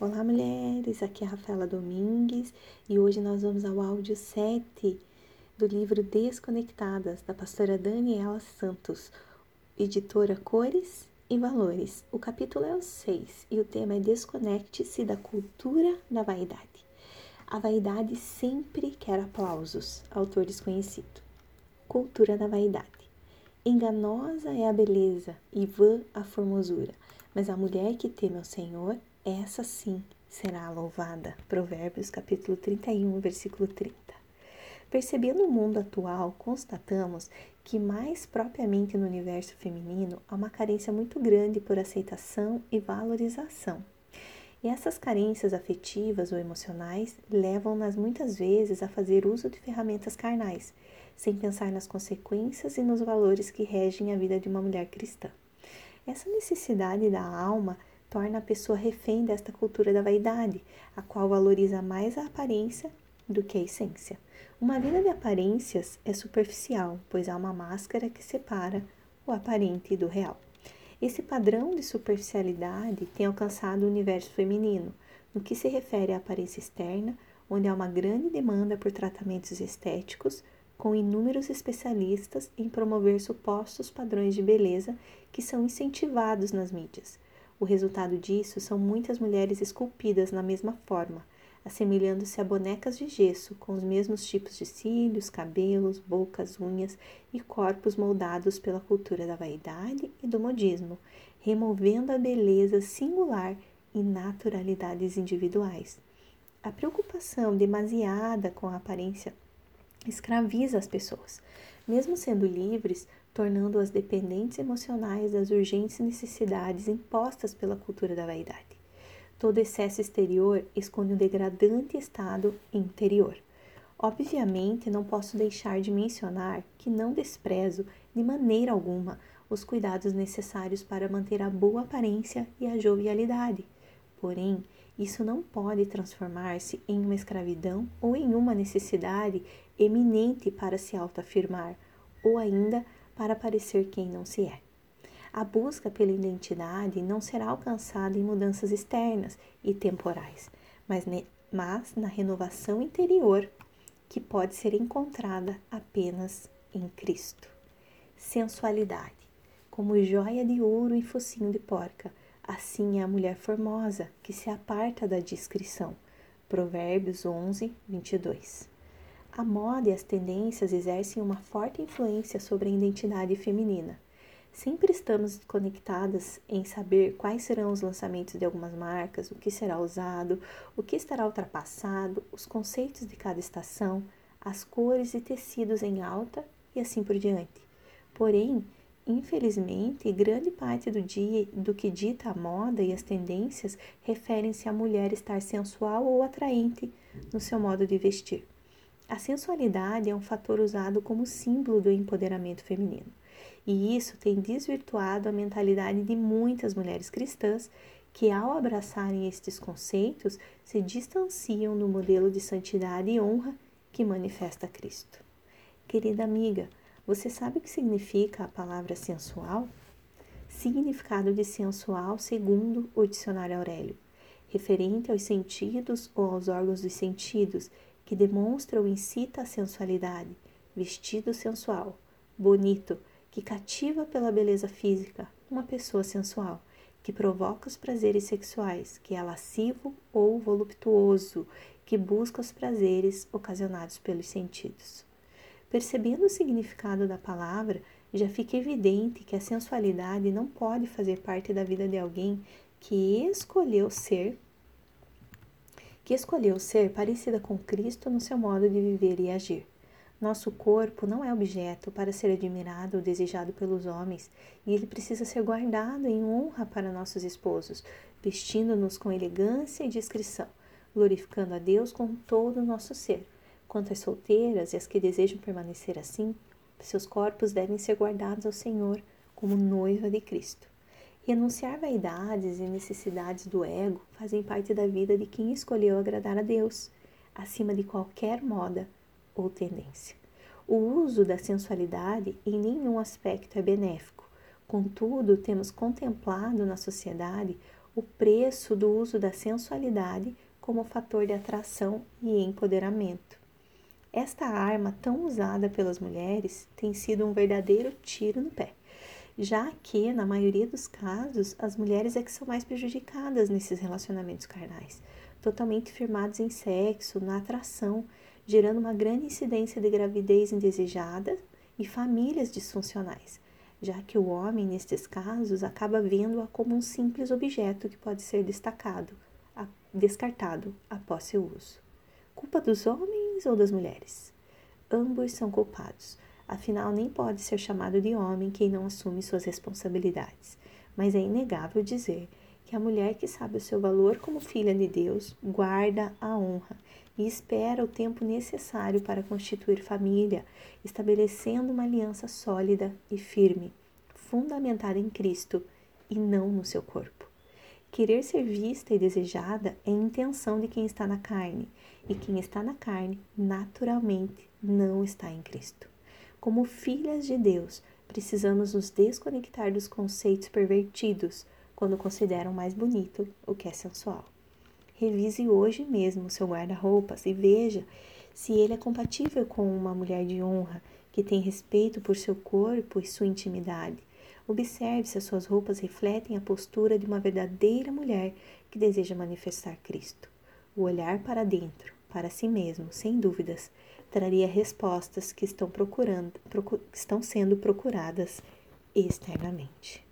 Olá, mulheres! Aqui é a Rafaela Domingues e hoje nós vamos ao áudio 7 do livro Desconectadas, da pastora Daniela Santos, editora Cores e Valores. O capítulo é o 6 e o tema é Desconecte-se da cultura da vaidade. A vaidade sempre quer aplausos. Autor desconhecido. Cultura da vaidade. Enganosa é a beleza e vã a formosura mas a mulher que teme ao Senhor, essa sim será louvada. Provérbios capítulo 31, versículo 30. Percebendo o mundo atual, constatamos que mais propriamente no universo feminino há uma carência muito grande por aceitação e valorização. E essas carências afetivas ou emocionais levam-nas muitas vezes a fazer uso de ferramentas carnais, sem pensar nas consequências e nos valores que regem a vida de uma mulher cristã. Essa necessidade da alma torna a pessoa refém desta cultura da vaidade, a qual valoriza mais a aparência do que a essência. Uma vida de aparências é superficial, pois há uma máscara que separa o aparente do real. Esse padrão de superficialidade tem alcançado o universo feminino, no que se refere à aparência externa, onde há uma grande demanda por tratamentos estéticos, com inúmeros especialistas em promover supostos padrões de beleza que são incentivados nas mídias. O resultado disso são muitas mulheres esculpidas na mesma forma, assemelhando-se a bonecas de gesso, com os mesmos tipos de cílios, cabelos, bocas, unhas e corpos moldados pela cultura da vaidade e do modismo, removendo a beleza singular e naturalidades individuais. A preocupação demasiada com a aparência escraviza as pessoas, mesmo sendo livres, tornando-as dependentes emocionais das urgentes necessidades impostas pela cultura da vaidade. Todo excesso exterior esconde um degradante estado interior. Obviamente, não posso deixar de mencionar que não desprezo, de maneira alguma, os cuidados necessários para manter a boa aparência e a jovialidade. Porém, isso não pode transformar-se em uma escravidão ou em uma necessidade eminente para se autoafirmar, ou ainda para parecer quem não se é. A busca pela identidade não será alcançada em mudanças externas e temporais, mas, ne, mas na renovação interior que pode ser encontrada apenas em Cristo. Sensualidade. Como joia de ouro e focinho de porca, assim é a mulher formosa que se aparta da discrição. Provérbios 11, 22. A moda e as tendências exercem uma forte influência sobre a identidade feminina. Sempre estamos conectadas em saber quais serão os lançamentos de algumas marcas, o que será usado, o que estará ultrapassado, os conceitos de cada estação, as cores e tecidos em alta e assim por diante. Porém, infelizmente, grande parte do dia do que dita a moda e as tendências referem-se à mulher estar sensual ou atraente no seu modo de vestir. A sensualidade é um fator usado como símbolo do empoderamento feminino, e isso tem desvirtuado a mentalidade de muitas mulheres cristãs que, ao abraçarem estes conceitos, se distanciam do modelo de santidade e honra que manifesta Cristo. Querida amiga, você sabe o que significa a palavra sensual? Significado de sensual segundo o dicionário Aurélio, referente aos sentidos ou aos órgãos dos sentidos que demonstra ou incita a sensualidade, vestido sensual, bonito, que cativa pela beleza física, uma pessoa sensual, que provoca os prazeres sexuais, que é lascivo ou voluptuoso, que busca os prazeres ocasionados pelos sentidos. Percebendo o significado da palavra, já fica evidente que a sensualidade não pode fazer parte da vida de alguém que escolheu ser que escolheu ser parecida com Cristo no seu modo de viver e agir. Nosso corpo não é objeto para ser admirado ou desejado pelos homens, e ele precisa ser guardado em honra para nossos esposos, vestindo-nos com elegância e discrição, glorificando a Deus com todo o nosso ser. Quanto às solteiras e as que desejam permanecer assim, seus corpos devem ser guardados ao Senhor como noiva de Cristo. Renunciar vaidades e necessidades do ego fazem parte da vida de quem escolheu agradar a Deus, acima de qualquer moda ou tendência. O uso da sensualidade em nenhum aspecto é benéfico. Contudo, temos contemplado na sociedade o preço do uso da sensualidade como fator de atração e empoderamento. Esta arma, tão usada pelas mulheres, tem sido um verdadeiro tiro no pé, já que, na maioria dos casos, as mulheres é que são mais prejudicadas nesses relacionamentos carnais, totalmente firmados em sexo, na atração, gerando uma grande incidência de gravidez indesejada e famílias disfuncionais, já que o homem, nestes casos, acaba vendo-a como um simples objeto que pode ser destacado, descartado após seu uso. Culpa dos homens ou das mulheres? Ambos são culpados, afinal, nem pode ser chamado de homem quem não assume suas responsabilidades, mas é inegável dizer que a mulher que sabe o seu valor como filha de Deus guarda a honra e espera o tempo necessário para constituir família, estabelecendo uma aliança sólida e firme, fundamentada em Cristo e não no seu corpo. Querer ser vista e desejada é intenção de quem está na carne, e quem está na carne, naturalmente, não está em Cristo. Como filhas de Deus, precisamos nos desconectar dos conceitos pervertidos quando consideram mais bonito o que é sensual. Revise hoje mesmo seu guarda-roupas e veja se ele é compatível com uma mulher de honra que tem respeito por seu corpo e sua intimidade Observe se as suas roupas refletem a postura de uma verdadeira mulher que deseja manifestar Cristo. O olhar para dentro, para si mesmo, sem dúvidas, traria respostas que estão procurando, que estão sendo procuradas externamente.